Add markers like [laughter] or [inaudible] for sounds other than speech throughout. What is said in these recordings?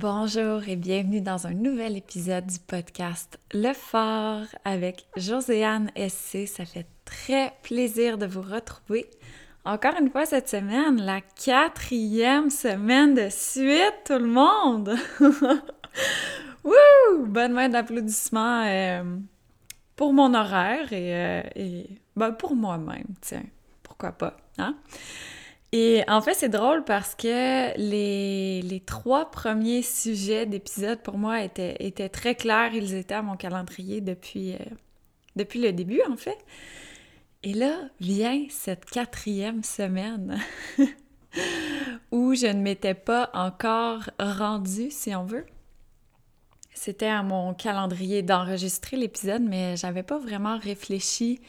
Bonjour et bienvenue dans un nouvel épisode du podcast Le Fort avec Joséanne SC. Ça fait très plaisir de vous retrouver. Encore une fois cette semaine, la quatrième semaine de suite, tout le monde! [laughs] Wouh! Bonne main d'applaudissements euh, pour mon horaire et, euh, et ben, pour moi-même, tiens, pourquoi pas, hein? Et en fait, c'est drôle parce que les, trois premiers sujets d'épisode pour moi étaient, étaient, très clairs. Ils étaient à mon calendrier depuis, euh, depuis le début, en fait. Et là vient cette quatrième semaine [laughs] où je ne m'étais pas encore rendue, si on veut. C'était à mon calendrier d'enregistrer l'épisode, mais j'avais pas vraiment réfléchi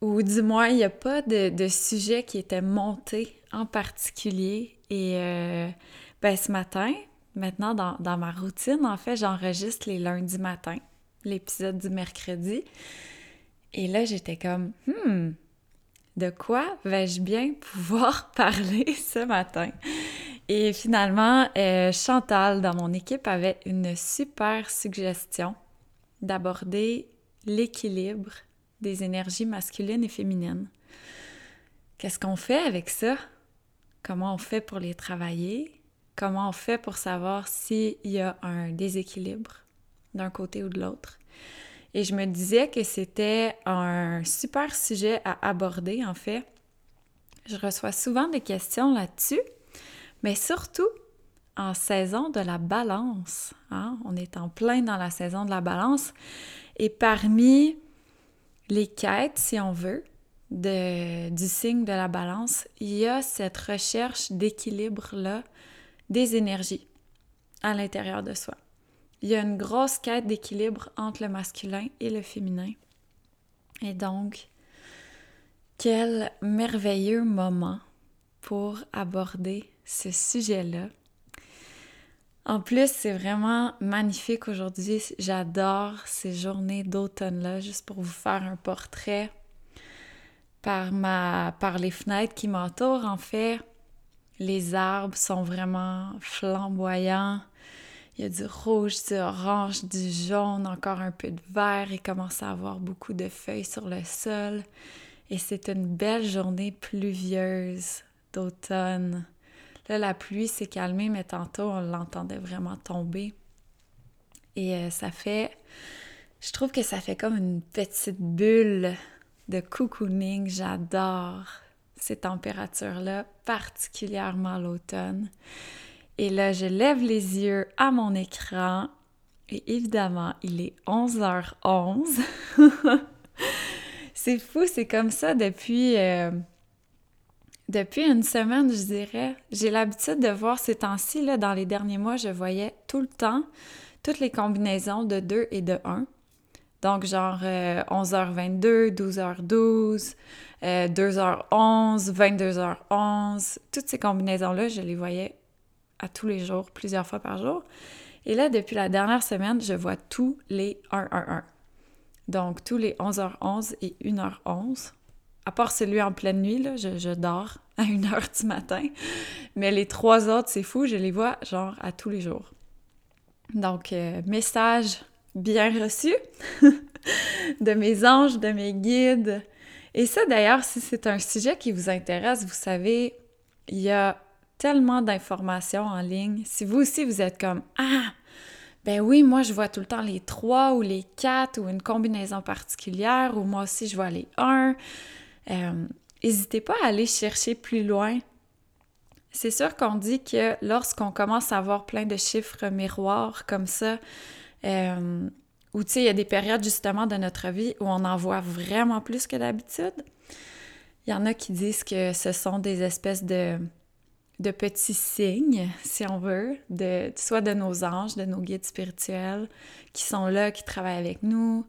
ou du moins, il n'y a pas de, de, sujet qui était monté en particulier. Et euh, ben, ce matin, maintenant dans, ma routine, en fait, j'enregistre les lundis matins, l'épisode du mercredi. Et là, j'étais comme, hmm, de quoi vais-je bien [laughs] pouvoir parler ce matin? Et finalement, euh, Chantal, dans mon équipe, avait une super suggestion d'aborder l'équilibre des énergies masculines et féminines. Qu'est-ce qu'on fait avec ça? Comment on fait pour les travailler? Comment on fait pour savoir s'il y a un déséquilibre d'un côté ou de l'autre? Et je me disais que c'était un super sujet à aborder, en fait. Je reçois souvent des questions là-dessus, mais surtout en saison de la balance. Hein? On est en plein dans la saison de la balance. Et parmi les quêtes, si on veut, du signe de la balance, il y a cette recherche d'équilibre-là des énergies à l'intérieur de soi. Il y a une grosse quête d'équilibre entre le masculin et le féminin. Et donc, quel merveilleux moment pour aborder ce sujet-là en plus, c'est vraiment magnifique aujourd'hui. J'adore ces journées d'automne-là, juste pour vous faire un portrait par, ma, par les fenêtres qui m'entourent. En fait, les arbres sont vraiment flamboyants. Il y a du rouge, du orange, du jaune, encore un peu de vert. Il commence à avoir beaucoup de feuilles sur le sol. Et c'est une belle journée pluvieuse d'automne. Là, la pluie s'est calmée, mais tantôt, on l'entendait vraiment tomber. Et euh, ça fait... Je trouve que ça fait comme une petite bulle de cocooning. J'adore ces températures-là, particulièrement l'automne. Et là, je lève les yeux à mon écran et évidemment, il est 11h11. [laughs] c'est fou, c'est comme ça depuis... Euh, depuis une semaine, je dirais, j'ai l'habitude de voir ces temps-ci, là, dans les derniers mois, je voyais tout le temps toutes les combinaisons de 2 et de 1. Donc, genre 11h22, 12h12, 2h11, 22h11, toutes ces combinaisons-là, je les voyais à tous les jours, plusieurs fois par jour. Et là, depuis la dernière semaine, je vois tous les 1-1-1. Donc, tous les 11h11 et 1h11 à part celui en pleine nuit, là, je, dors à 1 heure du matin. Mais les trois autres, c'est fou, je les vois genre à tous les jours. Donc, euh, message bien reçu [laughs] de mes anges, de mes guides. Et ça, d'ailleurs, si c'est un sujet qui vous intéresse, vous savez, il y a tellement d'informations en ligne. Si vous aussi, vous êtes comme Ah, ben oui, moi, je vois tout le temps les trois ou les quatre ou une combinaison particulière, ou moi aussi, je vois les un. Euh, n'hésitez pas à aller chercher plus loin. C'est sûr qu'on dit que lorsqu'on commence à avoir plein de chiffres miroirs comme ça, euh, ou tu sais, il y a des périodes justement de notre vie où on en voit vraiment plus que d'habitude. Il y en a qui disent que ce sont des espèces de, de petits signes, si on veut, de, soit de nos anges, de nos guides spirituels qui sont là, qui travaillent avec nous.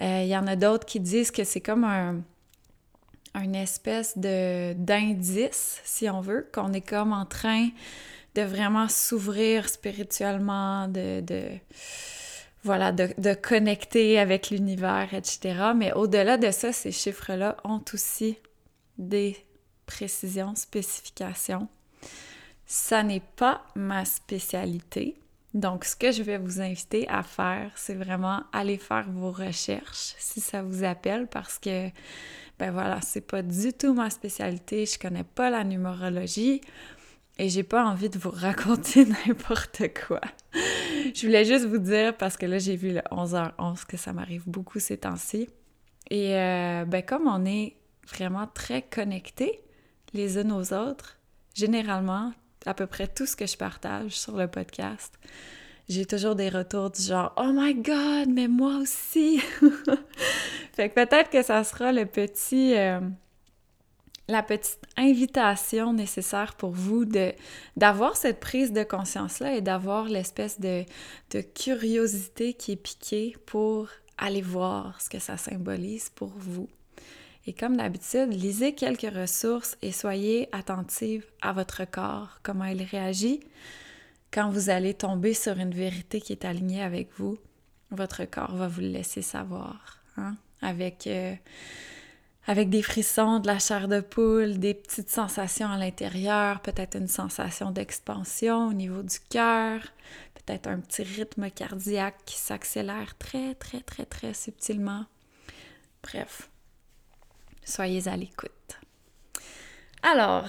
Euh, il y en a d'autres qui disent que c'est comme un, une espèce de d'indice, si on veut, qu'on est comme en train de vraiment s'ouvrir spirituellement, de, voilà, de, de, connecter avec l'univers, etc. Mais au-delà de ça, ces chiffres-là ont aussi des précisions, spécifications. Ça n'est pas ma spécialité. Donc, ce que je vais vous inviter à faire, c'est vraiment aller faire vos recherches si ça vous appelle parce que, ben voilà, c'est pas du tout ma spécialité. Je connais pas la numérologie et j'ai pas envie de vous [laughs] raconter n'importe quoi. je voulais juste vous dire parce que là, j'ai vu le 11h11 que ça m'arrive beaucoup ces temps-ci. Et euh, ben, comme on est vraiment très connectés les unes aux autres, généralement, à peu près tout ce que je partage sur le podcast, j'ai toujours des retours du genre Oh my God, mais moi aussi! [laughs] fait que peut-être que ça sera le petit. Euh, la petite invitation nécessaire pour vous d'avoir cette prise de conscience-là et d'avoir l'espèce de, de curiosité qui est piquée pour aller voir ce que ça symbolise pour vous. Et comme d'habitude, lisez quelques ressources et soyez attentive à votre corps, comment il réagit. Quand vous allez tomber sur une vérité qui est alignée avec vous, votre corps va vous le laisser savoir. Hein? Avec, euh, avec des frissons, de la chair de poule, des petites sensations à l'intérieur, peut-être une sensation d'expansion au niveau du cœur, peut-être un petit rythme cardiaque qui s'accélère très, très, très, très subtilement. Bref, Soyez à l'écoute. Alors,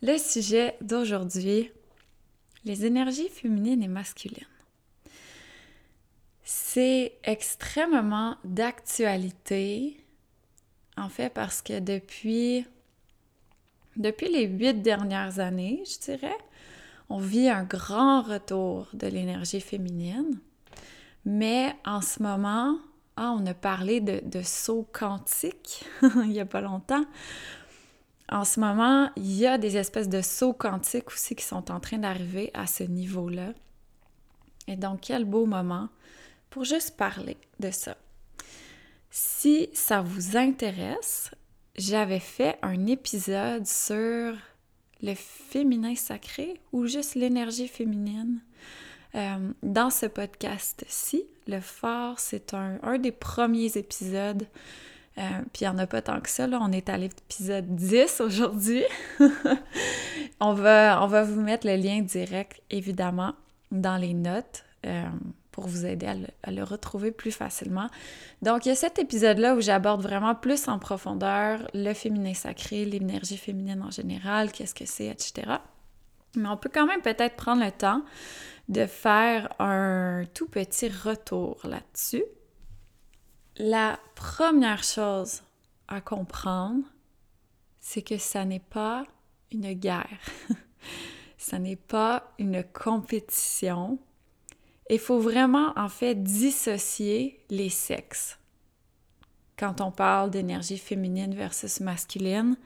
le sujet d'aujourd'hui, les énergies féminines et masculines. C'est extrêmement d'actualité, en fait, parce que depuis, depuis les huit dernières années, je dirais, on vit un grand retour de l'énergie féminine. Mais en ce moment, ah, on a parlé de, de saut [laughs] il n'y a pas longtemps. En ce moment, il y a des espèces de sauts quantiques aussi qui sont en train d'arriver à ce niveau-là. Et donc, quel beau moment pour juste parler de ça. Si ça vous intéresse, j'avais fait un épisode sur le féminin sacré ou juste l'énergie féminine euh, dans ce podcast-ci. Le phare, c'est un, des premiers épisodes. Euh, puis il n'y en a pas tant que ça, là. On est à l'épisode 10 aujourd'hui. [laughs] on, va, on va vous mettre le lien direct, évidemment, dans les notes euh, pour vous aider à le, à le, retrouver plus facilement. Donc, il y a cet épisode-là où j'aborde vraiment plus en profondeur le féminin sacré, l'énergie féminine en général, qu'est-ce que c'est, etc. Mais on peut quand même peut-être prendre le temps de faire un tout petit retour là-dessus. La première chose à comprendre, c'est que ça n'est pas une guerre. [laughs] ça n'est pas une compétition. Il faut vraiment, en fait, dissocier les sexes. Quand on parle d'énergie féminine versus masculine,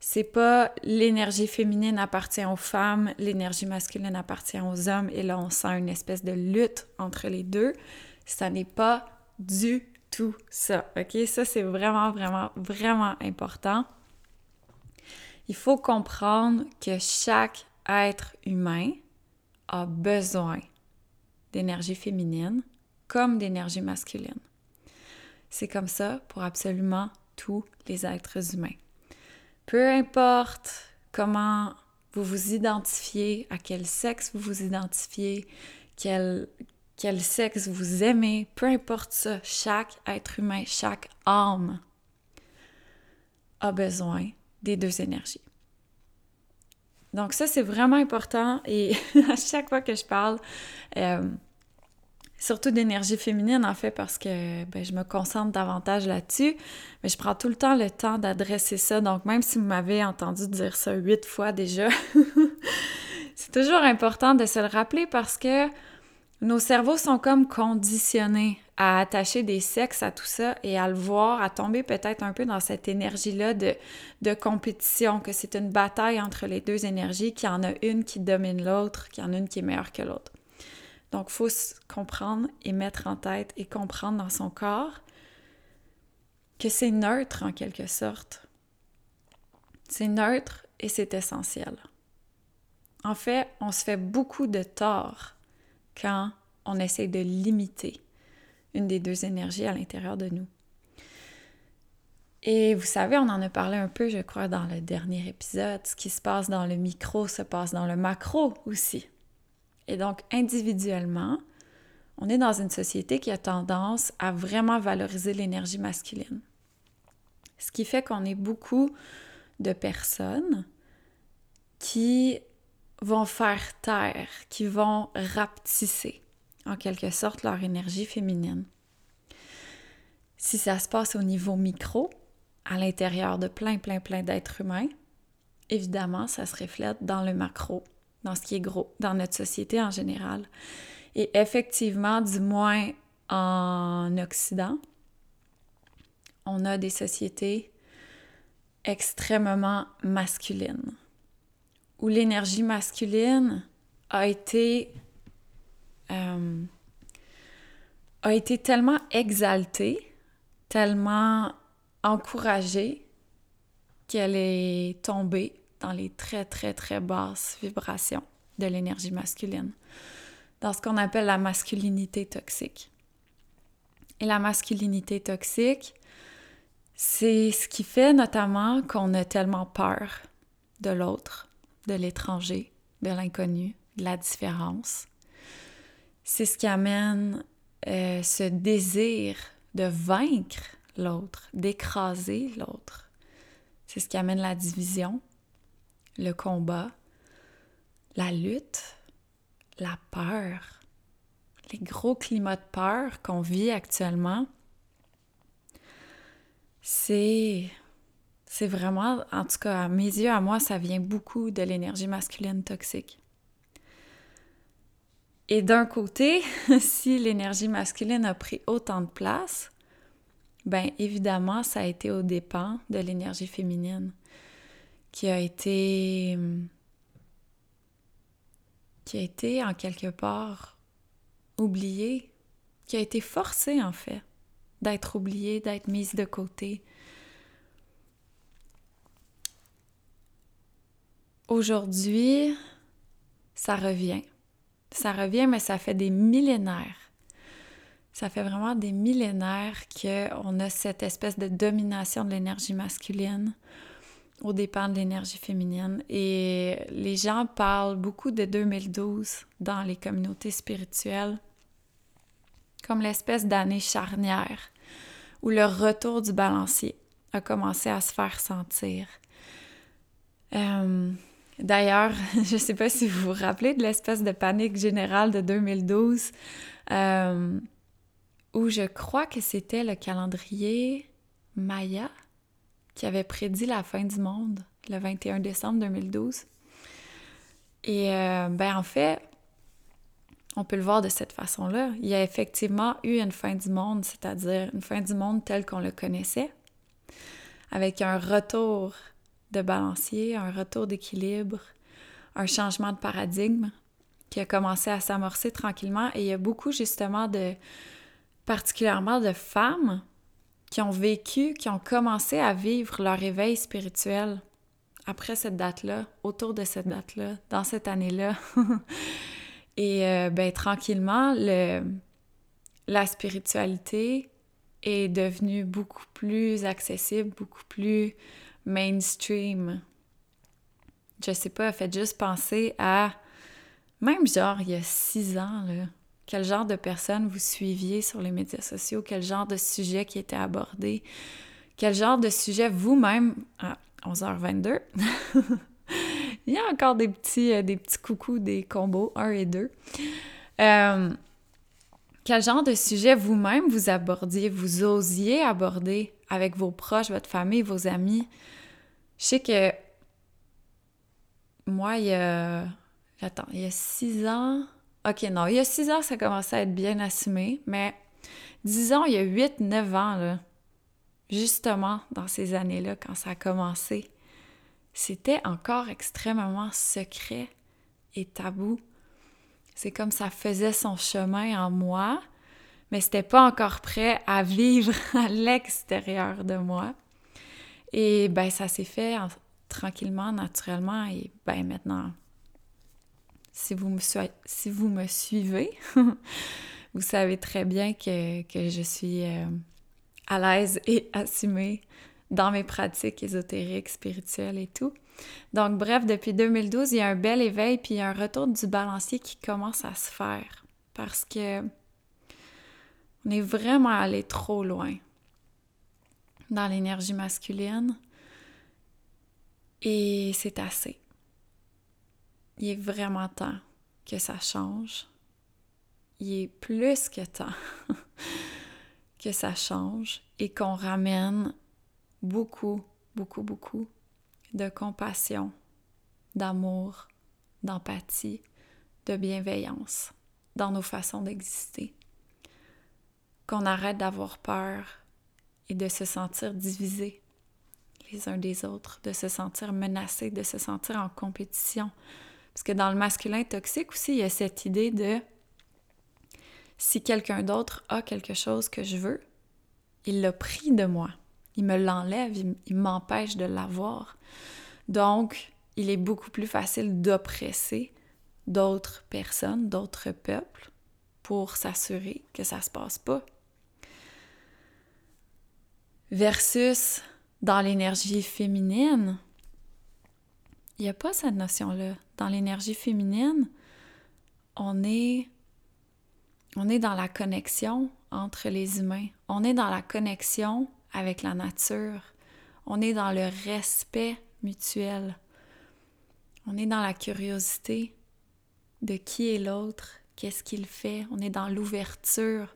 c'est pas l'énergie féminine appartient aux femmes, l'énergie masculine appartient aux hommes, et là on sent une espèce de lutte entre les deux. Ça n'est pas du tout ça, ok? Ça c'est vraiment, vraiment, vraiment important. Il faut comprendre que chaque être humain a besoin d'énergie féminine comme d'énergie masculine. C'est comme ça pour absolument tous les êtres humains. Peu importe comment vous vous identifiez, à quel sexe vous vous identifiez, quel, sexe vous aimez, peu importe ça, chaque être humain, chaque âme a besoin des deux énergies. Donc ça, c'est vraiment important et [laughs] à chaque fois que je parle, euh, surtout d'énergie féminine en fait parce que ben, je me concentre davantage là-dessus, mais je prends tout le temps le temps d'adresser ça. Donc même si vous m'avez entendu dire ça huit fois déjà, [laughs] c'est toujours important de se le rappeler parce que nos cerveaux sont comme conditionnés à attacher des sexes à tout ça et à le voir, à tomber peut-être un peu dans cette énergie-là de, de compétition, que c'est une bataille entre les deux énergies, qu'il y en a une qui domine l'autre, qu'il y en a une qui est meilleure que l'autre. Donc, il faut comprendre et mettre en tête et comprendre dans son corps que c'est neutre en quelque sorte. C'est neutre et c'est essentiel. En fait, on se fait beaucoup de tort quand on essaie de limiter une des deux énergies à l'intérieur de nous. Et vous savez, on en a parlé un peu, je crois, dans le dernier épisode. Ce qui se passe dans le micro se passe dans le macro aussi. Et donc, individuellement, on est dans une société qui a tendance à vraiment valoriser l'énergie masculine. Ce qui fait qu'on est beaucoup de personnes qui vont faire taire, qui vont rapetisser en quelque sorte leur énergie féminine. Si ça se passe au niveau micro, à l'intérieur de plein, plein, plein d'êtres humains, évidemment, ça se reflète dans le macro, dans ce qui est gros, dans notre société en général. Et effectivement, du moins en Occident, on a des sociétés extrêmement masculines, où l'énergie masculine a été, euh, a été tellement exaltée, tellement encouragée, qu'elle est tombée dans les très, très, très basses vibrations de l'énergie masculine, dans ce qu'on appelle la masculinité toxique. Et la masculinité toxique, c'est ce qui fait notamment qu'on a tellement peur de l'autre, de l'étranger, de l'inconnu, de la différence. C'est ce qui amène euh, ce désir de vaincre l'autre, d'écraser l'autre. C'est ce qui amène la division, le combat, la lutte, la peur, les gros climats de peur qu'on vit actuellement. C'est vraiment, en tout cas à mes yeux, à moi, ça vient beaucoup de l'énergie masculine toxique. Et d'un côté, [laughs] si l'énergie masculine a pris autant de place, ben évidemment, ça a été au dépens de l'énergie féminine qui a été qui a été en quelque part oubliée, qui a été forcée en fait d'être oubliée, d'être mise de côté. Aujourd'hui, ça revient. Ça revient, mais ça fait des millénaires ça fait vraiment des millénaires qu'on a cette espèce de domination de l'énergie masculine au dépend de l'énergie féminine. Et les gens parlent beaucoup de 2012 dans les communautés spirituelles comme l'espèce d'année charnière où le retour du balancier a commencé à se faire sentir. Euh, d'ailleurs, [laughs] je ne sais pas si vous vous rappelez de l'espèce de panique générale de 2012 où je crois que c'était le calendrier Maya qui avait prédit la fin du monde le 21 décembre 2012. Et euh, ben en fait, on peut le voir de cette façon-là. Il y a effectivement eu une fin du monde, c'est-à-dire une fin du monde telle qu'on le connaissait, avec un retour de balancier, un retour d'équilibre, un changement de paradigme qui a commencé à s'amorcer tranquillement. Et il y a beaucoup justement de, particulièrement de femmes qui ont vécu, qui ont commencé à vivre leur éveil spirituel après cette date-là, autour de cette date-là, dans cette année-là. [laughs] Et euh, ben, tranquillement, le, la spiritualité est devenue beaucoup plus accessible, beaucoup plus mainstream. Je sais pas, faites juste penser à même genre il y a six ans, là, quel genre de personnes vous suiviez sur les médias sociaux, quel genre de sujet qui était abordé, quel genre de sujet vous-même à 11h22. [laughs] Il y a encore des petits, euh, des petits coucous, des combos 1 et 2. Euh, quel genre de sujet vous-même vous abordiez, vous osiez aborder avec vos proches, votre famille, vos amis? Je sais que moi, il y a... Attends, il y a six ans, OK, non, il y a six ans, ça commençait à être bien assumé, mais disons, il y a huit, neuf ans, là, justement, dans ces années-là, quand ça a commencé, c'était encore extrêmement secret et tabou. C'est comme ça faisait son chemin en moi, mais c'était pas encore prêt à vivre [laughs] à l'extérieur de moi. Et ben ça s'est fait tranquillement, naturellement, et ben maintenant, si vous me, suivez, [laughs] vous savez très bien que, je suis euh, à l'aise et assumée dans mes pratiques ésotériques, spirituelles et tout. Donc, bref, depuis 2012, il y a un bel éveil, puis il y a un retour du balancier qui commence à se faire. Parce que on est vraiment allé trop loin dans l'énergie masculine. Et c'est assez. Il est vraiment temps que ça change. Il est plus que temps [laughs] que ça change et qu'on ramène beaucoup, beaucoup, beaucoup de compassion, d'amour, d'empathie, de bienveillance dans nos façons d'exister. Qu'on arrête d'avoir peur et de se sentir divisés les uns des autres, de se sentir menacés, de se sentir en compétition. Parce que dans le masculin toxique aussi, il y a cette idée de si quelqu'un d'autre a quelque chose que je veux, il l'a pris de moi. Il me l'enlève, il, m'empêche de l'avoir. Donc, il est beaucoup plus facile d'oppresser d'autres personnes, d'autres peuples, pour s'assurer que ça se passe pas. Versus dans l'énergie féminine, il n'y a pas cette notion-là. Dans l'énergie féminine, on est on est dans la connexion entre les humains. On est dans la connexion avec la nature. On est dans le respect mutuel. On est dans la curiosité de qui est l'autre, qu'est-ce qu'il fait. On est dans l'ouverture.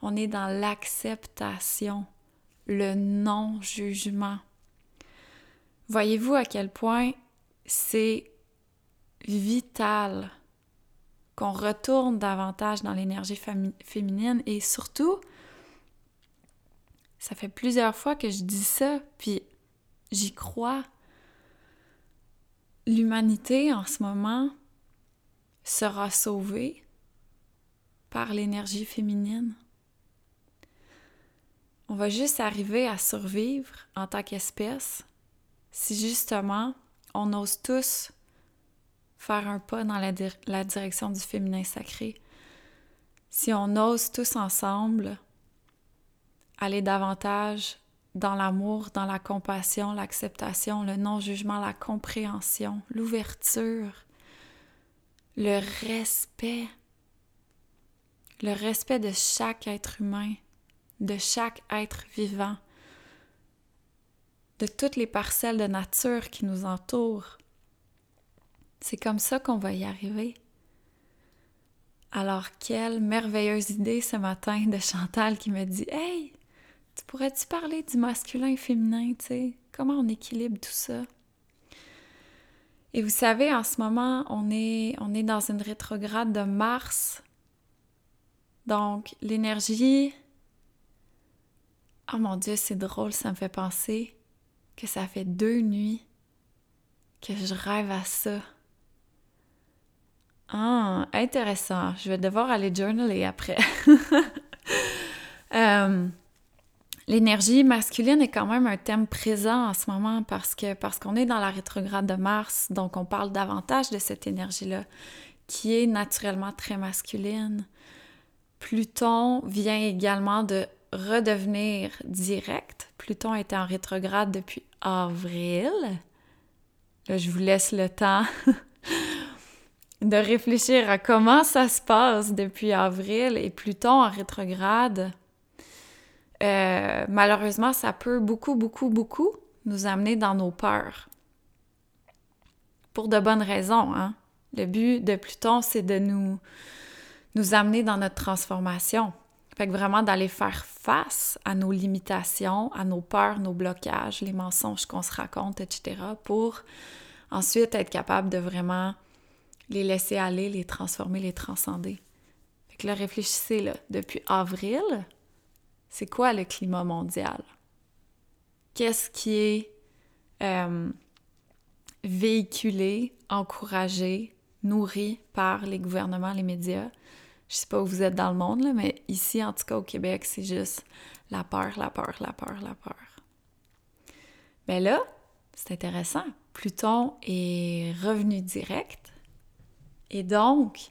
On est dans l'acceptation, le non-jugement. Voyez-vous à quel point c'est vital qu'on retourne davantage dans l'énergie féminine et surtout, ça fait plusieurs fois que je dis ça, puis j'y crois. L'humanité en ce moment sera sauvée par l'énergie féminine. On va juste arriver à survivre en tant qu'espèce si justement on ose tous faire un pas dans la, la direction du féminin sacré. Si on ose tous ensemble aller davantage dans l'amour, dans la compassion, l'acceptation, le non-jugement, la compréhension, l'ouverture, le respect, le respect de chaque être humain, de chaque être vivant, de toutes les parcelles de nature qui nous entourent. C'est comme ça qu'on va y arriver. Alors, quelle merveilleuse idée ce matin de Chantal qui me dit Hey, tu pourrais-tu parler du masculin et féminin, tu sais? Comment on équilibre tout ça? Et vous savez, en ce moment, on est, on est dans une rétrograde de Mars. Donc, l'énergie. Oh mon Dieu, c'est drôle, ça me fait penser que ça fait deux nuits que je rêve à ça. Ah, intéressant. Je vais devoir aller journaler après. [laughs] Euh, l'énergie masculine est quand même un thème présent en ce moment parce que parce qu'on est dans la rétrograde de Mars, donc on parle davantage de cette énergie-là qui est naturellement très masculine. Pluton vient également de redevenir direct. Pluton était en rétrograde depuis avril. Là, je vous laisse le temps [laughs] de réfléchir à comment ça se passe depuis avril et Pluton en rétrograde. Euh, malheureusement, ça peut beaucoup, beaucoup, beaucoup nous amener dans nos peurs. Pour de bonnes raisons. Hein? Le but de Pluton, c'est de nous, nous amener dans notre transformation. Fait que vraiment d'aller faire face à nos limitations, à nos peurs, nos blocages, les mensonges qu'on se raconte, etc., pour ensuite être capable de vraiment les laisser aller, les transformer, les transcender. Fait que là, réfléchissez, là, depuis avril, c'est quoi le climat mondial? Qu'est-ce qui est euh, véhiculé, encouragé, nourri par les gouvernements, les médias? Je sais pas où vous êtes dans le monde, là, mais ici, en tout cas au Québec, c'est juste la peur, la peur, la peur, la peur. Ben là, c'est intéressant. Pluton est revenu direct et donc,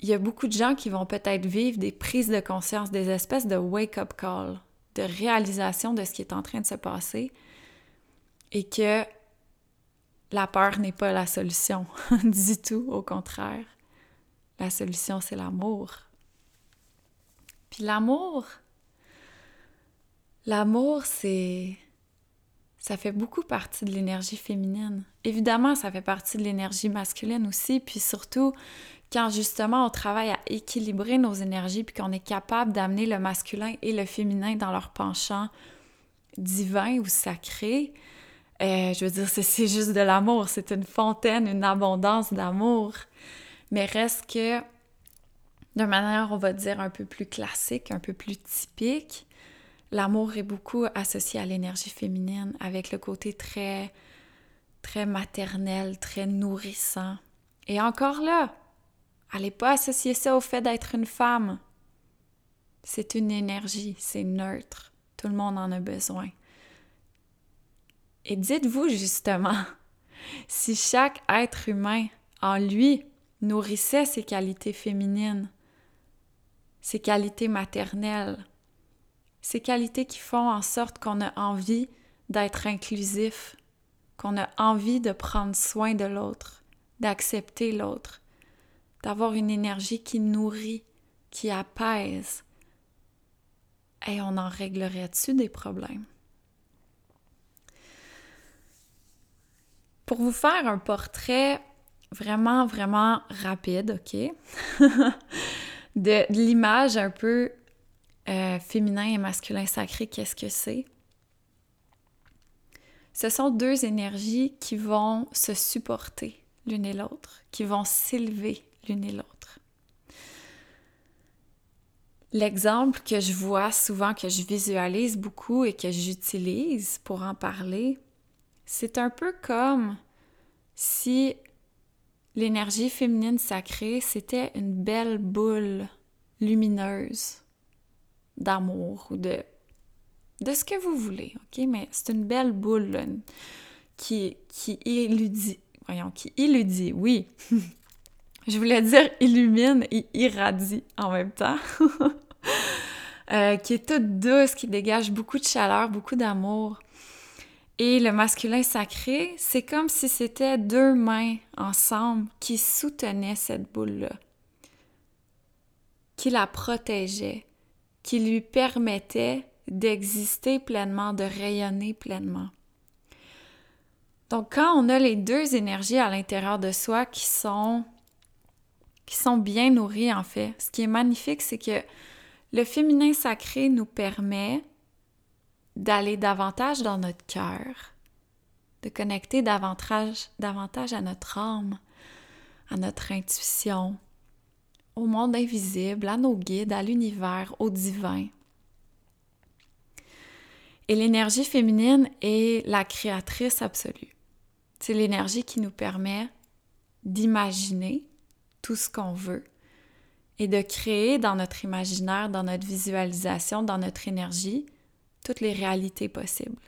il y a beaucoup de gens qui vont peut-être vivre des prises de conscience, des espèces de wake-up call, de réalisation de ce qui est en train de se passer et que la peur n'est pas la solution [laughs] du tout, au contraire. La solution, c'est l'amour. Puis l'amour, l'amour, c'est... Ça fait beaucoup partie de l'énergie féminine. Évidemment, ça fait partie de l'énergie masculine aussi, puis surtout quand justement on travaille à équilibrer nos énergies, puis qu'on est capable d'amener le masculin et le féminin dans leur penchant divin ou sacré, euh, je veux dire, c'est juste de l'amour, c'est une fontaine, une abondance d'amour. Mais reste que, de manière, on va dire, un peu plus classique, un peu plus typique, l'amour est beaucoup associé à l'énergie féminine, avec le côté très, très maternel, très nourrissant. Et encore là, allez pas associer ça au fait d'être une femme. C'est une énergie, c'est neutre. Tout le monde en a besoin. Et dites-vous justement, [laughs] si chaque être humain en lui nourrissait ses qualités féminines, ses qualités maternelles, ces qualités qui font en sorte qu'on a envie d'être inclusif, qu'on a envie de prendre soin de l'autre, d'accepter l'autre, d'avoir une énergie qui nourrit, qui apaise. Et on en réglerait-tu des problèmes? Pour vous faire un portrait vraiment, vraiment rapide, OK? [laughs] de, l'image un peu euh, féminin et masculin sacré, qu'est-ce que c'est? Ce sont deux énergies qui vont se supporter l'une et l'autre, qui vont s'élever l'une et l'autre. L'exemple que je vois souvent, que je visualise beaucoup et que j'utilise pour en parler, c'est un peu comme si l'énergie féminine sacrée, c'était une belle boule lumineuse d'amour ou de, de ce que vous voulez, ok? Mais c'est une belle boule qui, qui illudie, voyons, qui illudie, oui. [laughs] Je voulais dire illumine et irradie en même temps. [laughs] Euh, qui est toute douce, qui dégage beaucoup de chaleur, beaucoup d'amour. Et le masculin sacré, c'est comme si c'était deux mains ensemble qui soutenaient cette boule-là, qui la protégeaient, qui lui permettaient d'exister pleinement, de rayonner pleinement. Donc quand on a les deux énergies à l'intérieur de soi qui sont qui sont bien nourries en fait, ce qui est magnifique, c'est que le féminin sacré nous permet d'aller davantage dans notre cœur, de connecter davantage, davantage à notre âme, à notre intuition, au monde invisible, à nos guides, à l'univers, au divin. Et l'énergie féminine est la créatrice absolue. C'est l'énergie qui nous permet d'imaginer tout ce qu'on veut et de créer dans notre imaginaire, dans notre visualisation, dans notre énergie, toutes les réalités possibles.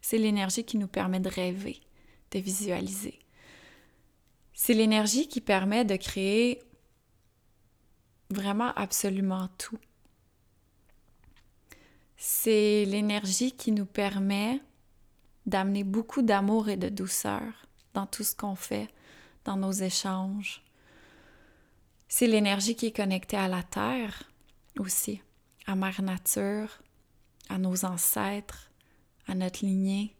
C'est l'énergie qui nous permet de rêver, de visualiser. C'est l'énergie qui permet de créer vraiment absolument tout. C'est l'énergie qui nous permet d'amener beaucoup d'amour et de douceur dans tout ce qu'on fait, dans nos échanges. C'est l'énergie qui est connectée à la terre aussi, à Mère Nature, à nos ancêtres, à notre lignée.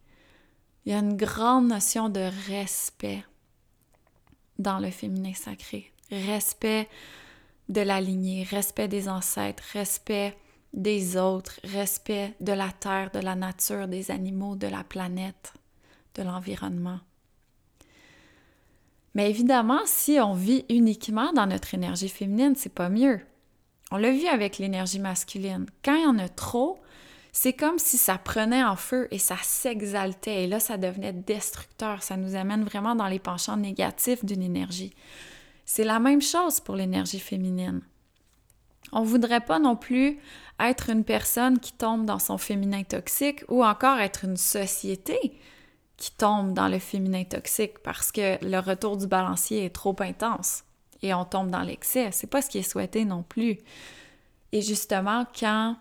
Il y a une grande notion de respect dans le féminin sacré. Respect de la lignée, respect des ancêtres, respect des autres, respect de la terre, de la nature, des animaux, de la planète, de l'environnement. Mais évidemment, si on vit uniquement dans notre énergie féminine, c'est pas mieux. On l'a vu avec l'énergie masculine. Quand il y en a trop, c'est comme si ça prenait en feu et ça s'exaltait. Et là, ça devenait destructeur. Ça nous amène vraiment dans les penchants négatifs d'une énergie. C'est la même chose pour l'énergie féminine. On ne voudrait pas non plus être une personne qui tombe dans son féminin toxique ou encore être une société qui tombe dans le féminin toxique parce que le retour du balancier est trop intense et on tombe dans l'excès. C'est pas ce qui est souhaité non plus. Et justement, quand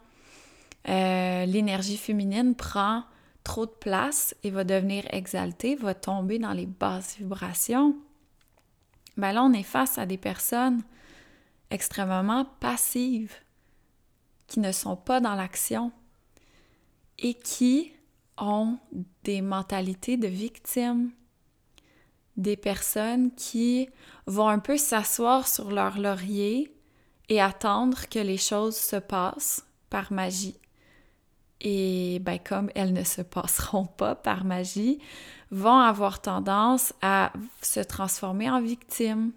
euh, l'énergie féminine prend trop de place et va devenir exalté, va tomber dans les basses vibrations, ben là, on est face à des personnes extrêmement passives, qui ne sont pas dans l'action et qui ont des mentalités de victimes, des personnes qui vont un peu s'asseoir sur leur laurier et attendre que les choses se passent par magie. Et ben, comme elles ne se passeront pas par magie, vont avoir tendance à se transformer en victimes,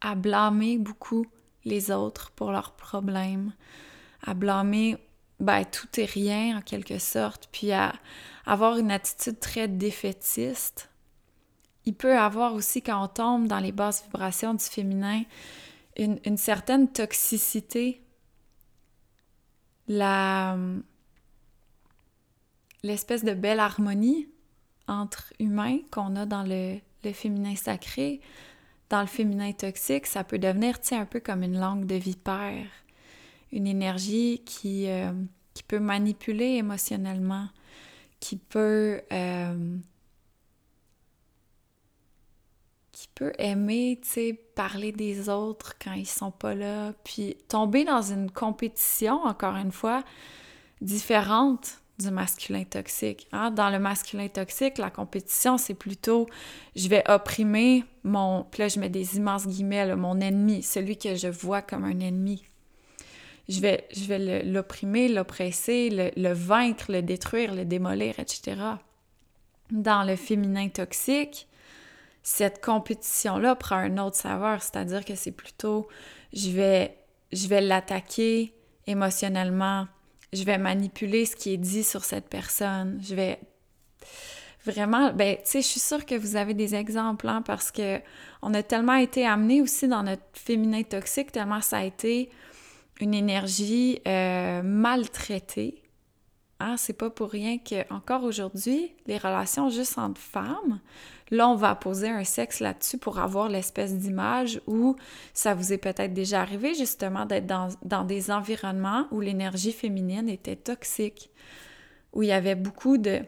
à blâmer beaucoup les autres pour leurs problèmes, à blâmer ben, tout et rien en quelque sorte, puis à avoir une attitude très défaitiste. Il peut avoir aussi, quand on tombe dans les basses vibrations du féminin, une, une certaine toxicité. La, l'espèce de belle harmonie entre humains qu'on a dans le, féminin sacré, dans le féminin toxique, ça peut devenir un peu comme une langue de vipère, une énergie qui, euh, qui peut manipuler émotionnellement, qui peut, euh, qui peut aimer, parler des autres quand ils sont pas là, puis tomber dans une compétition, encore une fois, différente du masculin toxique. Hein. Dans le masculin toxique, la compétition, c'est plutôt je vais opprimer mon, là je mets des immenses guillemets, mon ennemi, celui que je vois comme un ennemi. Je vais, je vais l'opprimer, l'oppresser, le, le, vaincre, le détruire, le démolir, etc. Dans le féminin toxique, cette compétition-là prend un autre saveur, c'est-à-dire que c'est plutôt je vais, je vais l'attaquer émotionnellement, je vais manipuler ce qui est dit sur cette personne, je vais vraiment, ben, tu sais, je suis sûre que vous avez des exemples, hein, parce que on a tellement été amené aussi dans notre féminin toxique, tellement ça a été une énergie euh, maltraitée. Hein, c'est pas pour rien que encore aujourd'hui, les relations juste entre femmes, là, on va poser un sexe là-dessus pour avoir l'espèce d'image où ça vous est peut-être déjà arrivé justement d'être dans, des environnements où l'énergie féminine était toxique, où il y avait beaucoup de,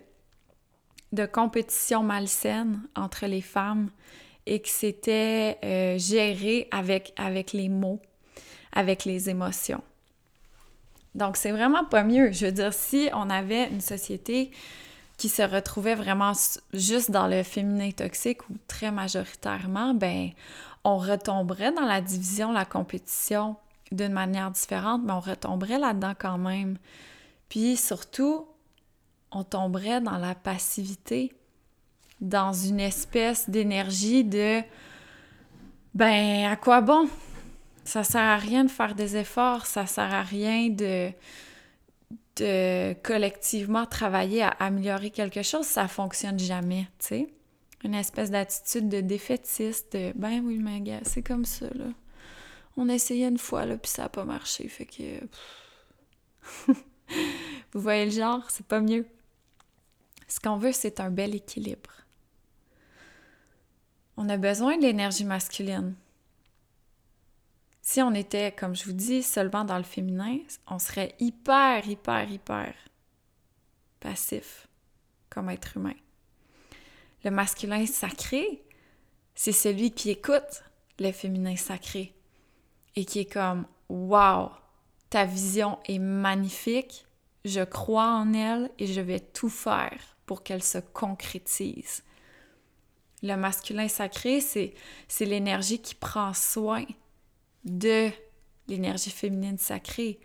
de compétition malsaine entre les femmes et que c'était euh, géré avec, avec les mots avec les émotions. Donc, c'est vraiment pas mieux. Je veux dire, si on avait une société qui se retrouvait vraiment juste dans le féminin toxique ou très majoritairement, ben, on retomberait dans la division, la compétition d'une manière différente, mais on retomberait là-dedans quand même. Puis surtout, on tomberait dans la passivité, dans une espèce d'énergie de ben à quoi bon? Ça sert à rien de faire des efforts, ça sert à rien de, de collectivement travailler à améliorer quelque chose, ça fonctionne jamais. Une espèce d'attitude de défaitiste, de ben oui, mais gars, c'est comme ça, là. On a essayé une fois, là, puis ça n'a pas marché, fait que. [laughs] Vous voyez le genre, c'est pas mieux. Ce qu'on veut, c'est un bel équilibre. On a besoin de l'énergie masculine. Si on était, comme je vous dis, seulement dans le féminin, on serait hyper, hyper, hyper passif comme être humain. Le masculin sacré, c'est celui qui écoute le féminin sacré et qui est comme Wow, ta vision est magnifique, je crois en elle et je vais tout faire pour qu'elle se concrétise. Le masculin sacré, c'est l'énergie qui prend soin de l'énergie féminine sacrée.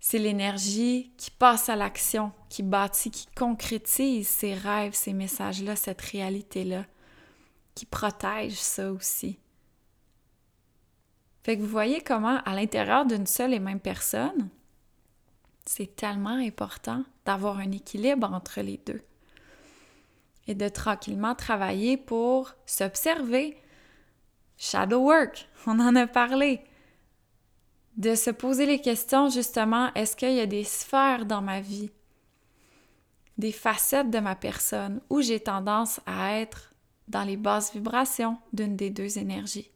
C'est l'énergie qui passe à l'action, qui bâtit, qui concrétise ces rêves, ces messages-là, cette réalité-là, qui protège ça aussi. Fait que vous voyez comment, à l'intérieur d'une seule et même personne, c'est tellement important d'avoir un équilibre entre les deux et de tranquillement travailler pour s'observer, Shadow work, on en a parlé. De se poser les questions justement, est-ce qu'il y a des sphères dans ma vie, des facettes de ma personne où j'ai tendance à être dans les basses vibrations d'une des deux énergies?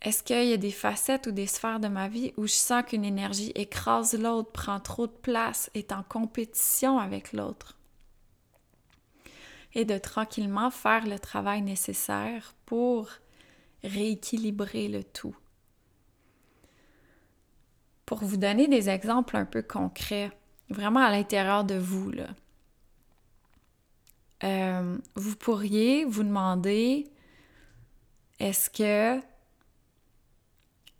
Est-ce qu'il y a des facettes ou des sphères de ma vie où je sens qu'une énergie écrase l'autre, prend trop de place, est en compétition avec l'autre? Et de tranquillement faire le travail nécessaire pour rééquilibrer le tout. Pour vous donner des exemples un peu concrets, vraiment à l'intérieur de vous, là, euh, vous pourriez vous demander est-ce que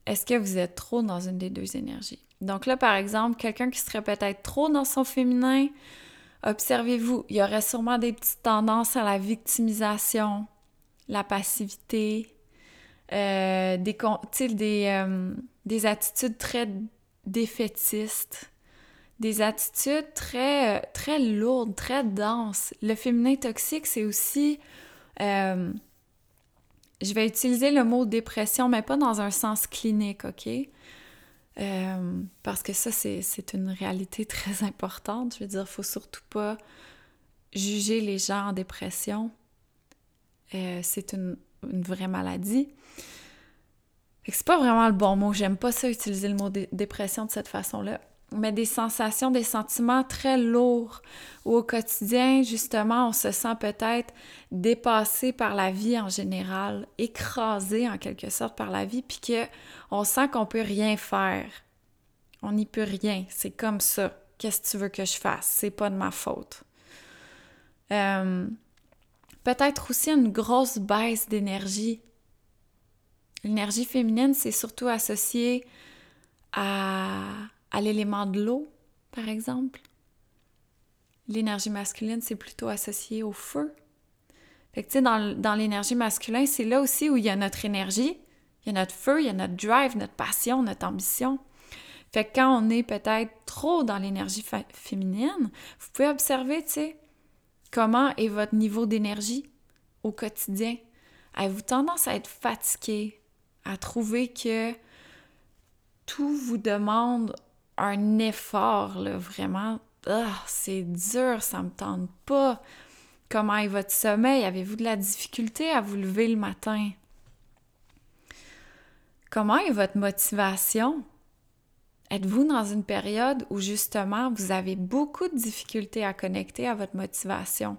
est-ce que vous êtes trop dans une des deux énergies? Donc là, par exemple, quelqu'un qui serait peut-être trop dans son féminin, observez-vous, il y aurait sûrement des petites tendances à la victimisation, la passivité, euh, des, euh, des attitudes très défaitistes, des attitudes très, très lourdes, très denses. Le féminin toxique, c'est aussi... Euh, je vais utiliser le mot dépression, mais pas dans un sens clinique, OK? Euh, parce que ça, c'est une réalité [laughs] très importante. Je veux dire, faut surtout pas juger les gens en dépression. Euh, c'est une, une, vraie maladie. C'est pas vraiment le bon mot. J'aime pas ça utiliser le mot dépression de cette façon-là mais des sensations, des sentiments très lourds, où au quotidien, justement, on se sent peut-être dépassé par la vie en général, écrasé en quelque sorte par la vie, puis qu'on sent qu'on peut rien faire. On n'y peut rien, c'est comme ça. Qu'est-ce que tu veux que je fasse? C'est pas de ma faute. Euh, peut-être aussi une grosse baisse d'énergie. L'énergie féminine, c'est surtout associé à à l'élément de l'eau, par exemple. L'énergie masculine, c'est plutôt associé au feu. Fait que, tu sais, dans, dans l'énergie masculine, c'est là aussi où il y a notre énergie, il y a notre feu, il y a notre drive, notre passion, notre ambition. Fait que quand on est peut-être trop dans l'énergie féminine, vous pouvez observer, tu sais, comment est votre niveau d'énergie au quotidien. Avez-vous tendance à être fatigué, à trouver que tout vous demande un effort, là, vraiment. Ah, c'est dur, ça me tente pas. Comment est votre sommeil? Avez-vous de la difficulté à vous lever le matin? Comment est votre motivation? Êtes-vous dans une période où justement vous avez beaucoup de difficultés à connecter à votre motivation?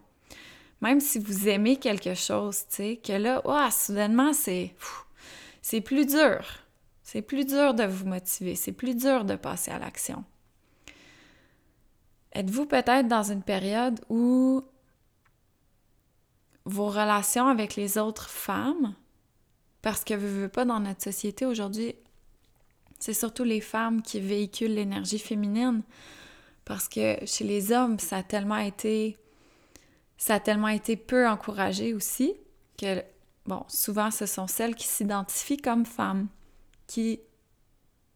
Même si vous aimez quelque chose, tu sais, que là, oh, soudainement, c'est, c'est plus dur. C'est plus dur de vous motiver, c'est plus dur de passer à l'action. Êtes-vous peut-être dans une période où vos relations avec les autres femmes, parce que vous ne vivez pas dans notre société aujourd'hui, c'est surtout les femmes qui véhiculent l'énergie féminine, parce que chez les hommes, ça a tellement été, ça a tellement été peu encouragé aussi que, bon, souvent ce sont celles qui s'identifient comme femmes qui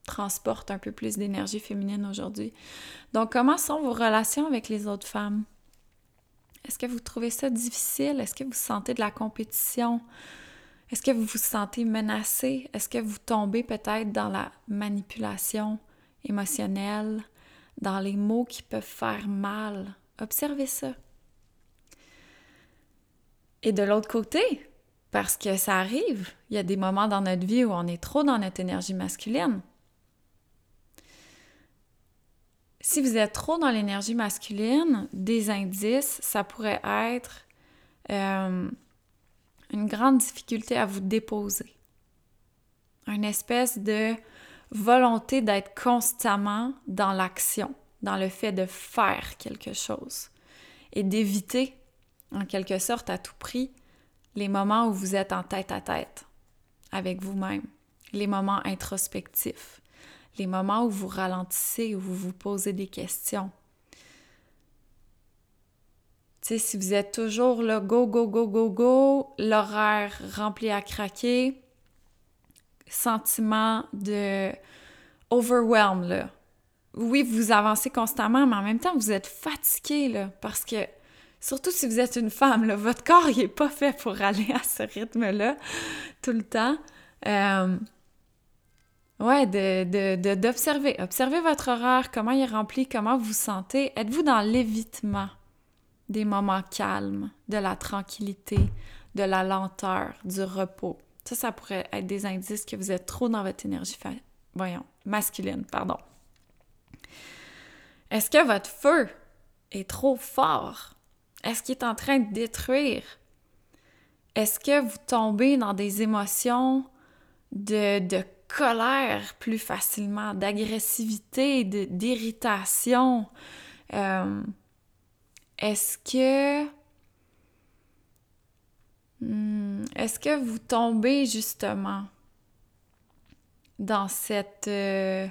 transporte un peu plus d'énergie féminine aujourd'hui. Donc, comment sont vos relations avec les autres femmes? Est-ce que vous trouvez ça difficile? Est-ce que vous sentez de la compétition? Est-ce que vous vous sentez menacé? Est-ce que vous tombez peut-être dans la manipulation émotionnelle, dans les mots qui peuvent faire mal? Observez ça. Et de l'autre côté, parce que ça arrive. Il y a des moments dans notre vie où on est trop dans notre énergie masculine. Si vous êtes trop dans l'énergie masculine, des indices, ça pourrait être euh, une grande difficulté à vous déposer. Une espèce de volonté d'être constamment dans l'action, dans le fait de faire quelque chose et d'éviter, en quelque sorte, à tout prix, les moments où vous êtes en tête à tête avec vous-même, les moments introspectifs, les moments où vous ralentissez, où vous vous posez des questions. Tu sais, si vous êtes toujours là, go, go, go, go, go, l'horaire rempli à craquer, sentiment de overwhelm, là. Oui, vous avancez constamment, mais en même temps, vous êtes fatigué, là, parce que Surtout si vous êtes une femme, votre corps, n'est pas fait pour aller à ce rythme-là tout le temps. Euh, ouais, de, d'observer. Observez votre horaire, comment il est rempli, comment vous vous sentez. Êtes-vous dans l'évitement des moments calmes, de la tranquillité, de la lenteur, du repos? Ça, ça pourrait être des indices que vous êtes trop dans votre énergie, voyons, masculine, pardon. Est-ce que votre feu est trop fort? Est-ce qu'il est en train de détruire? Est-ce que vous tombez dans des émotions de, colère plus facilement, d'agressivité, d'irritation? Euh, est-ce que... Hmm, est-ce que vous tombez justement dans cette... Euh,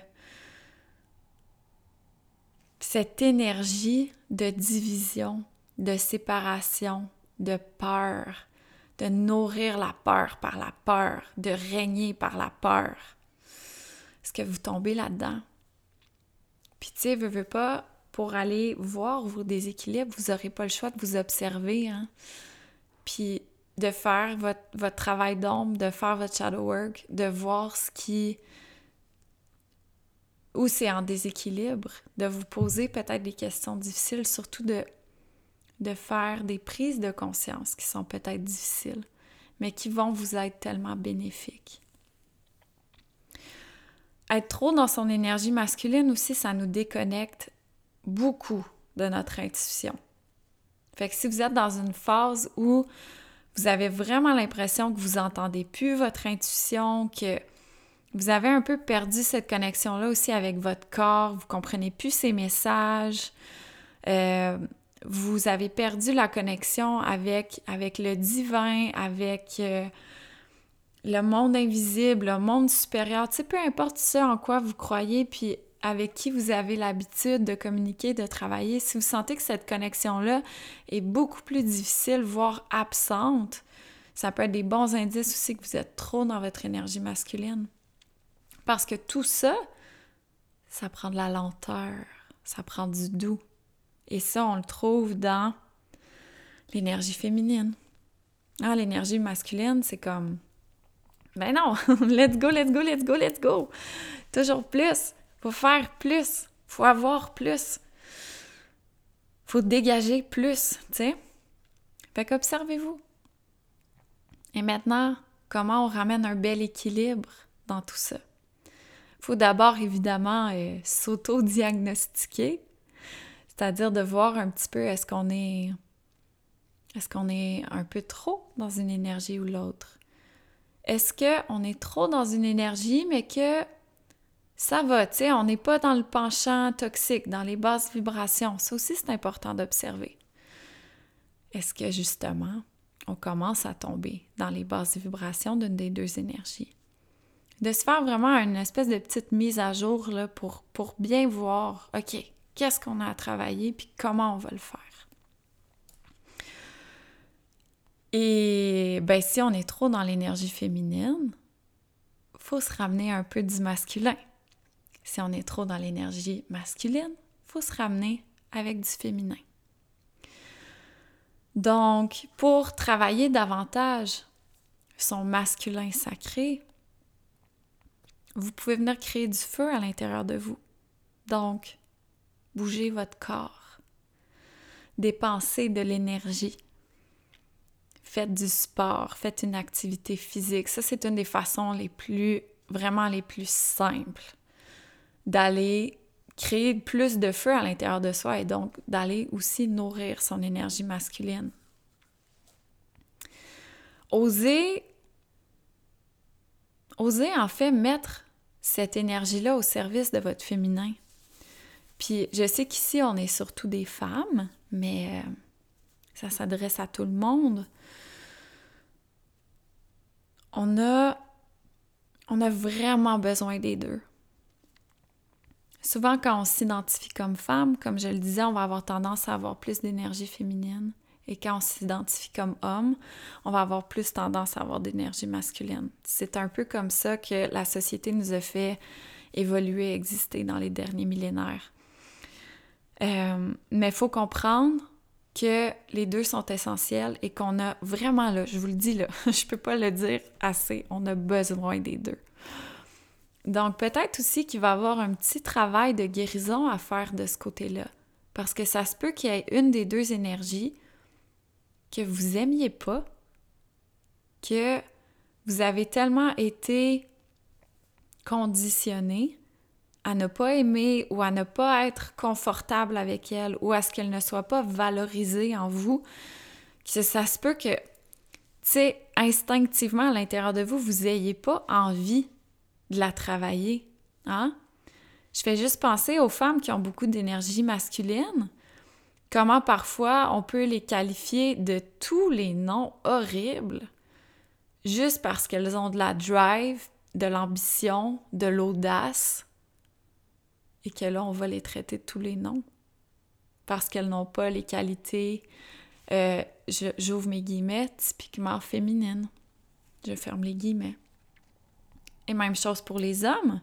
cette énergie de division, de séparation, de peur, de nourrir la peur par la peur, de régner par la peur. Est-ce que vous tombez là-dedans? Puis tu sais, veux, veux pas, pour aller voir vos déséquilibres, vous n'aurez pas le choix de vous observer, hein? Puis de faire votre, votre travail d'ombre, de faire votre shadow work, de voir ce qui où c'est en déséquilibre, de vous poser peut-être des questions difficiles, surtout de, de faire des prises de conscience qui sont peut-être difficiles, mais qui vont vous être tellement bénéfiques. Être trop dans son énergie masculine aussi, ça nous déconnecte beaucoup de notre intuition. Fait que si vous êtes dans une phase où vous avez vraiment l'impression que vous entendez plus votre intuition, que vous avez un peu perdu cette connexion-là aussi avec votre corps, vous comprenez plus ces messages, euh, vous avez perdu la connexion avec, le divin, avec euh, le monde invisible, le monde supérieur, tu sais, peu importe ce en quoi vous croyez, puis avec qui vous avez l'habitude de communiquer, de travailler, si vous sentez que cette connexion-là est beaucoup plus difficile, voire absente, ça peut être des bons indices aussi que vous êtes trop dans votre énergie masculine. Parce que tout ça, ça prend de la lenteur, ça prend du doux. Et ça, on le trouve dans l'énergie féminine. Ah, l'énergie masculine, c'est comme ben non, [laughs] let's go, let's go, let's go, let's go. Toujours plus. Faut faire plus. Faut avoir plus. Faut dégager plus, tu sais. Fait qu'observez-vous. Et maintenant, comment on ramène un bel équilibre dans tout ça? faut d'abord évidemment euh, s'auto-diagnostiquer, c'est-à-dire de voir un petit peu est-ce qu'on est est-ce qu'on est un peu trop dans une énergie ou l'autre? Est-ce qu'on est trop dans une énergie mais que ça va, tu sais, on n'est pas dans le penchant toxique, dans les basses vibrations. Ça aussi, c'est important d'observer. Est-ce que justement, on commence à tomber dans les basses vibrations d'une des deux énergies? de se faire vraiment une espèce de petite mise à jour là, pour, pour bien voir, OK, qu'est-ce qu'on a à travailler, puis comment on va le faire. Et ben, si on est trop dans l'énergie féminine, faut se ramener un peu du masculin. Si on est trop dans l'énergie masculine, faut se ramener avec du féminin. Donc, pour travailler davantage son masculin sacré, vous pouvez venir créer du feu à l'intérieur de vous. Donc, bougez votre corps. Dépensez de l'énergie. Faites du sport, faites une activité physique. Ça, c'est une des façons les plus, vraiment les plus simples d'aller créer plus de feu à l'intérieur de soi et donc d'aller aussi nourrir son énergie masculine. Osez, osez en fait mettre cette énergie-là au service de votre féminin. Puis je sais qu'ici, on est surtout des femmes, mais euh, ça s'adresse à tout le monde. On a, on a vraiment besoin des deux. Souvent, quand on s'identifie comme femme, comme je le disais, on va avoir tendance à avoir plus d'énergie féminine. Et quand on s'identifie comme homme, on va avoir plus tendance à avoir d'énergie masculine. C'est un peu comme ça que la société nous a fait évoluer, exister dans les derniers millénaires. Euh, mais il faut comprendre que les deux sont essentiels et qu'on a vraiment là, je vous le dis là, [laughs] je peux pas le dire assez, on a besoin des deux. Donc peut-être aussi qu'il va y avoir un petit travail de guérison à faire de ce côté-là. Parce que ça se peut qu'il y ait une des deux énergies que vous aimiez pas, que vous avez tellement été conditionné à ne pas aimer ou à ne pas être confortable avec elle ou à ce qu'elle ne soit pas valorisée en vous, que ça se peut que, tu sais, instinctivement à l'intérieur de vous, vous n'ayez pas envie de la travailler. Hein? Je fais juste penser aux femmes qui ont beaucoup d'énergie masculine, comment parfois on peut les qualifier de tous les noms horribles juste parce qu'elles ont de la drive, de l'ambition, de l'audace, que là, on va les traiter de tous les noms parce qu'elles n'ont pas les qualités, euh, j'ouvre mes guillemets, typiquement féminines. Je ferme les guillemets. Et même chose pour les hommes.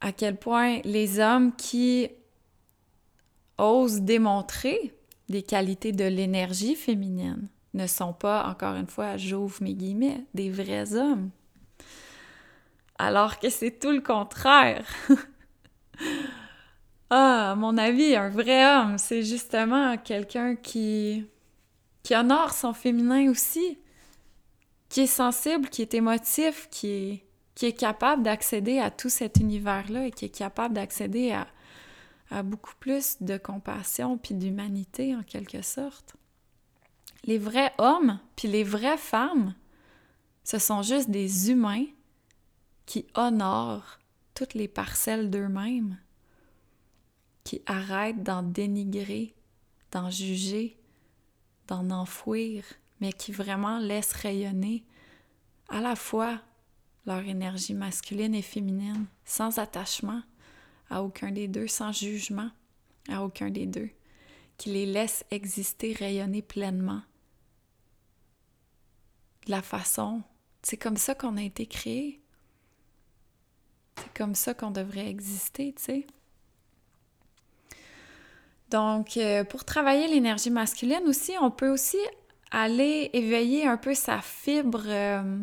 À quel point les hommes qui osent démontrer des qualités de l'énergie féminine ne sont pas, encore une fois, j'ouvre mes guillemets, des vrais hommes. Alors que c'est tout le contraire. [laughs] ah, à mon avis, un vrai homme, c'est justement quelqu'un qui, qui honore son féminin aussi, qui est sensible, qui est émotif, qui est, capable d'accéder à tout cet univers-là et qui est capable d'accéder à, à beaucoup plus de compassion puis d'humanité en quelque sorte. Les vrais hommes puis les vraies femmes, ce sont juste des humains qui honorent toutes les parcelles d'eux-mêmes, qui arrêtent d'en dénigrer, d'en juger, d'en enfouir, mais qui vraiment laissent rayonner à la fois leur énergie masculine et féminine, sans attachement à aucun des deux, sans jugement à aucun des deux, qui les laissent exister, rayonner pleinement. De la façon, c'est comme ça qu'on a été créé. C'est comme ça qu'on devrait exister, tu sais. Donc, euh, pour travailler l'énergie masculine aussi, on peut aussi aller éveiller un peu sa fibre, euh,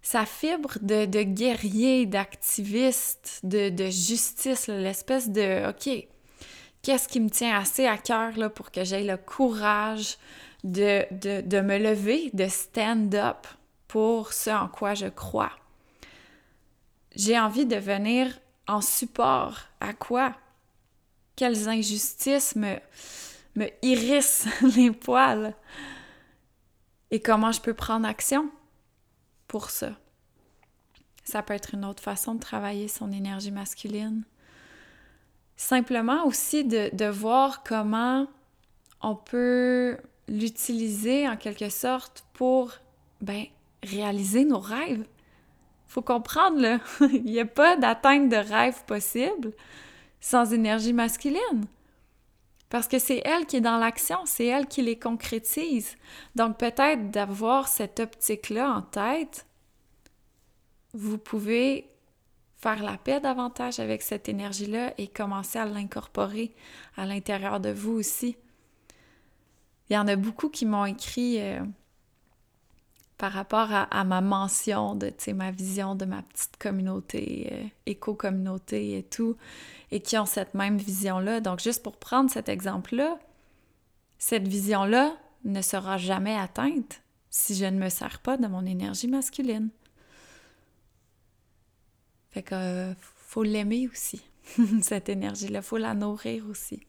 sa fibre de, guerrier, d'activiste, de, justice, l'espèce de OK, qu'est-ce qui me tient assez à cœur là, pour que j'aie le courage de, de me lever, de stand up pour ce en quoi je crois? J'ai envie de venir en support à quoi? Quelles injustices me, me hérissent [laughs] les poils? Et comment je peux prendre action pour ça? Ça peut être une autre façon de travailler son énergie masculine. Simplement aussi de, de voir comment on peut l'utiliser en quelque sorte pour ben, réaliser nos rêves faut comprendre, [laughs] il n'y a pas d'atteinte de rêve possible sans énergie masculine. Parce que c'est elle qui est dans l'action, c'est elle qui les concrétise. Donc peut-être d'avoir cette optique-là en tête, vous pouvez faire la paix davantage avec cette énergie-là et commencer à l'incorporer à l'intérieur de vous aussi. Il y en a beaucoup qui m'ont écrit euh, par rapport à, ma mention de ma vision de ma petite communauté, euh, éco-communauté et tout, et qui ont cette même vision-là. Donc, juste pour prendre cet exemple-là, cette vision-là ne sera jamais atteinte si je ne me sers pas de mon énergie masculine. Fait que euh, faut l'aimer aussi, [laughs] cette énergie-là, faut la nourrir aussi.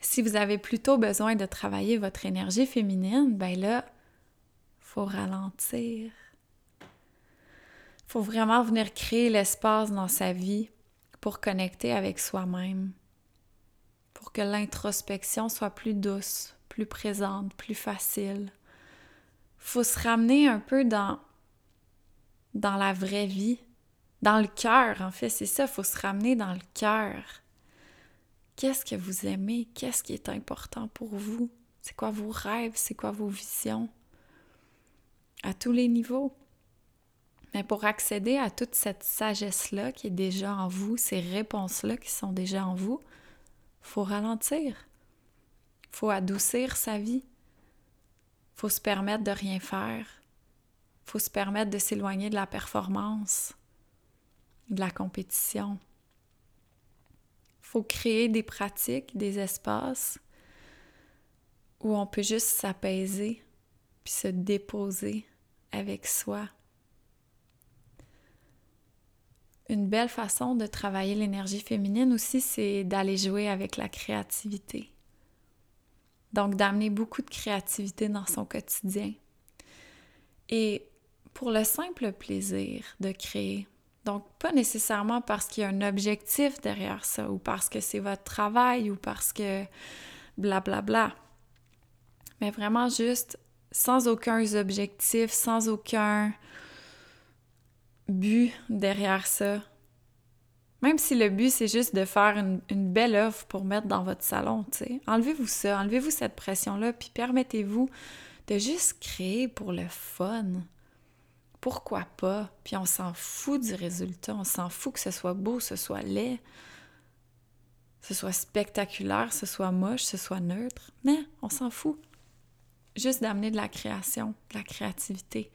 Si vous avez plutôt besoin de travailler votre énergie féminine, ben là, faut ralentir. Faut vraiment venir créer l'espace dans sa vie pour connecter avec soi-même, pour que l'introspection soit plus douce, plus présente, plus facile. Faut se ramener un peu dans dans la vraie vie, dans le cœur en fait, c'est ça, faut se ramener dans le cœur. Qu'est-ce que vous aimez? Qu'est-ce qui est important pour vous? C'est quoi vos rêves? C'est quoi vos visions? À tous les niveaux. Mais pour accéder à toute cette sagesse-là qui est déjà en vous, ces réponses-là qui sont déjà en vous, faut ralentir. Faut adoucir sa vie. Faut se permettre de rien faire. Faut se permettre de s'éloigner de la performance, de la compétition. Faut créer des pratiques, des espaces où on peut juste s'apaiser puis se déposer avec soi. Une belle façon de travailler l'énergie féminine aussi, c'est d'aller jouer avec la créativité. Donc d'amener beaucoup de créativité dans son quotidien. Et pour le simple plaisir de créer. Donc pas nécessairement parce qu'il y a un objectif derrière ça ou parce que c'est votre travail ou parce que blablabla. Bla, bla. Mais vraiment juste sans aucun objectif, sans aucun but derrière ça. Même si le but, c'est juste de faire une, belle offre pour mettre dans votre salon, tu. Enlevez-vous ça, enlevez-vous cette pression-là, puis permettez-vous de juste créer pour le fun. Pourquoi pas? Puis on s'en fout du résultat, on s'en fout que ce soit beau, ce soit laid, ce soit spectaculaire, ce soit moche, ce soit neutre. Mais on s'en fout. Juste d'amener de la création, de la créativité,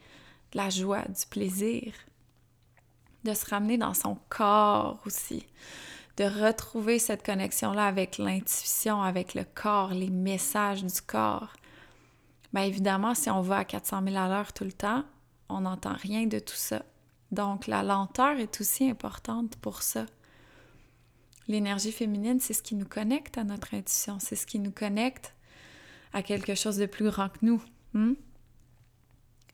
de la joie, du plaisir de se ramener dans son corps aussi, de retrouver cette connexion-là avec l'intuition, avec le corps, les messages du corps. Bien évidemment, si on va à 400 000 à l'heure tout le temps, on n'entend rien de tout ça. Donc la lenteur est aussi importante pour ça. L'énergie féminine, c'est ce qui nous connecte à notre intuition, c'est ce qui nous connecte à quelque chose de plus grand que nous. Hmm?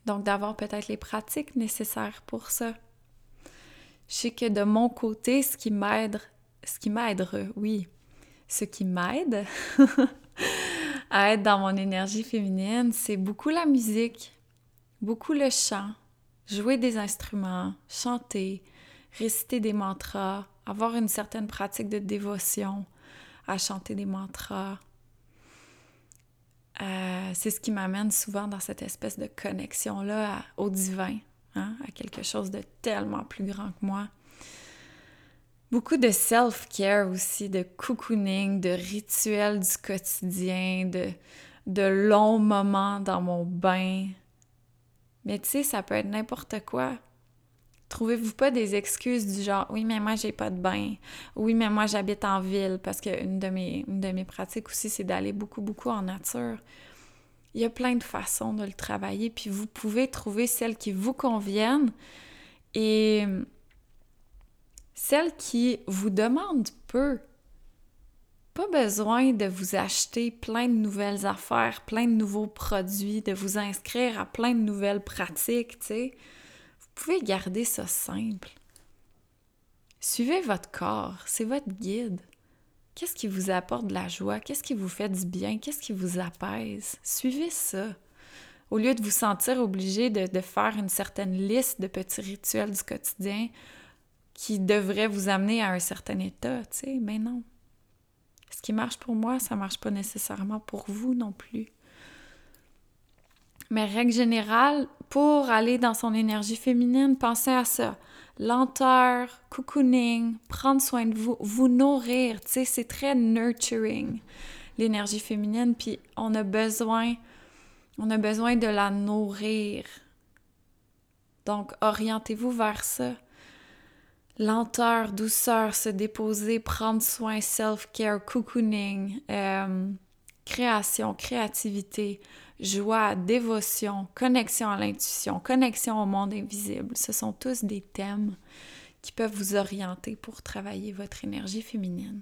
Donc d'avoir peut-être les pratiques nécessaires pour ça. Je sais que de mon côté, ce qui m'aide, ce qui m'aide, oui, ce qui m'aide [laughs] à être dans mon énergie féminine, c'est beaucoup la musique, beaucoup le chant, jouer des instruments, chanter, réciter des mantras, avoir une certaine pratique de dévotion à chanter des mantras. Euh, c'est ce qui m'amène souvent dans cette espèce de connexion-là au divin, Hein, à quelque chose de tellement plus grand que moi. Beaucoup de self-care aussi, de cocooning, de rituels du quotidien, de, de longs moments dans mon bain. Mais tu sais, ça peut être n'importe quoi. Trouvez-vous pas des excuses du genre oui mais moi j'ai pas de bain, oui mais moi j'habite en ville parce que une de mes, une de mes pratiques aussi c'est d'aller beaucoup beaucoup en nature. Il y a plein de façons de le travailler, puis vous pouvez trouver celles qui vous conviennent et celles qui vous demandent peu. Pas besoin de vous acheter plein de nouvelles affaires, plein de nouveaux produits, de vous inscrire à plein de nouvelles pratiques, tu sais. Vous pouvez garder ça simple. Suivez votre corps, c'est votre guide. Qu'est-ce qui vous apporte de la joie? Qu'est-ce qui vous fait du bien? Qu'est-ce qui vous apaise? Suivez ça. Au lieu de vous sentir obligé de, faire une certaine liste de petits rituels du quotidien qui devraient vous amener à un certain état, tu sais, mais non. Ce qui marche pour moi, ça marche pas nécessairement pour vous non plus. Mais règle générale, pour aller dans son énergie féminine, pensez à ça lenteur, cocooning, prendre soin de vous, vous nourrir, tu sais, c'est très nurturing, l'énergie féminine, puis on a besoin, on a besoin de la nourrir. Donc, orientez-vous vers ça. Lenteur, douceur, se déposer, prendre soin, self-care, cocooning, euh, création, créativité, joie, dévotion, connexion à l'intuition, connexion au monde invisible. Ce sont tous des thèmes qui peuvent vous orienter pour travailler votre énergie féminine.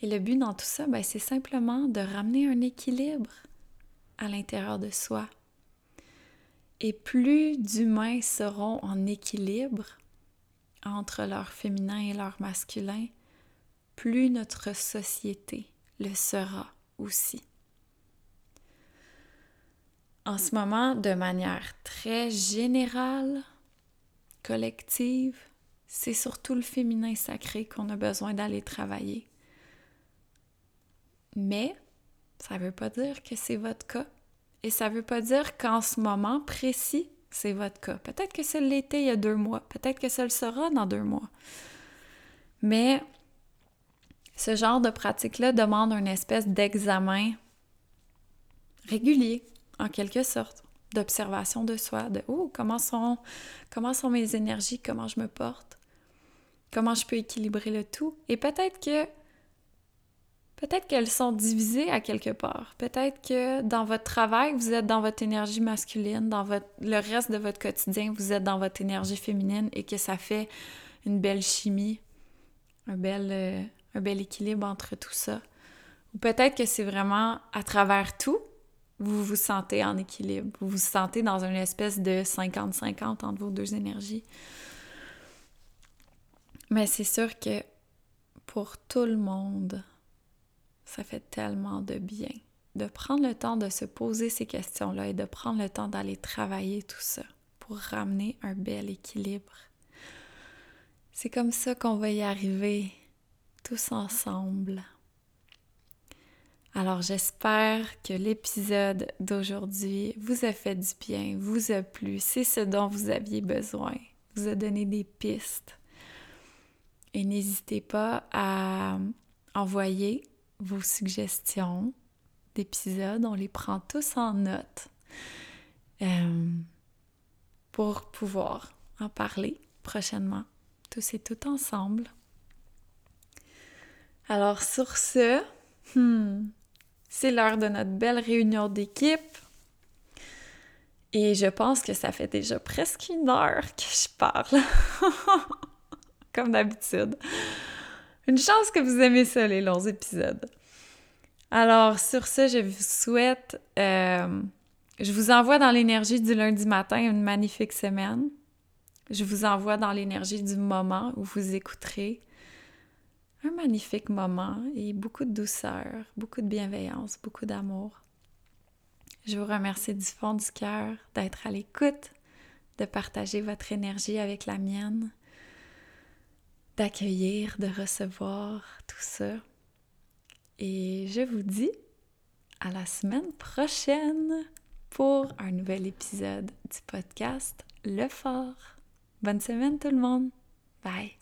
Et le but dans tout ça, ben, c'est simplement de ramener un équilibre à l'intérieur de soi. Et plus d'humains seront en équilibre entre leur féminin et leur masculin, plus notre société le sera aussi en ce moment, de manière très générale, collective, c'est surtout le féminin sacré qu'on a besoin d'aller travailler. Mais ça ne veut pas dire que c'est votre cas. Et ça ne veut pas dire qu'en ce moment précis, c'est votre cas. Peut-être que c'est l'été il y a deux mois. Peut-être que ça le sera dans deux mois. Mais ce genre de pratique-là demande une espèce d'examen régulier en quelque sorte, d'observation de soi, de oh, comment sont, comment sont mes énergies, comment je me porte, comment je peux équilibrer le tout. Et peut-être que Peut-être qu'elles sont divisées à quelque part. Peut-être que dans votre travail, vous êtes dans votre énergie masculine, dans votre, le reste de votre quotidien, vous êtes dans votre énergie féminine et que ça fait une belle chimie, un euh, un bel équilibre entre tout ça. Ou peut-être que c'est vraiment à travers tout, vous vous sentez en équilibre, vous vous sentez dans une espèce de 50-50 entre vos deux énergies. Mais c'est sûr que pour tout le monde, ça fait tellement de bien de prendre le temps de se poser ces questions-là et de prendre le temps d'aller travailler tout ça pour ramener un bel équilibre. C'est comme ça qu'on va y arriver tous ensemble. Alors j'espère que l'épisode d'aujourd'hui vous a fait du bien, vous a plu, c'est ce dont vous aviez besoin, vous a donné des pistes. Et n'hésitez pas à envoyer vos suggestions d'épisodes, on les prend tous en note euh, pour pouvoir en parler prochainement, tous et tout ensemble. Alors sur ce, hmm, c'est l'heure de notre belle réunion d'équipe. Et je pense que ça fait déjà presque une heure que je parle. [laughs] Comme d'habitude. Une chance que vous aimez ça, les longs épisodes. Alors, sur ce, je vous souhaite... Euh, je vous envoie dans l'énergie du lundi matin une magnifique semaine. Je vous envoie dans l'énergie du moment où vous écouterez un magnifique moment et beaucoup de douceur, beaucoup de bienveillance, beaucoup d'amour. Je vous remercie du fond du cœur d'être à l'écoute, de partager votre énergie avec la mienne, d'accueillir, de recevoir tout ça. Et je vous dis à la semaine prochaine pour un nouvel épisode du podcast Le Fort. Bonne semaine tout le monde. Bye.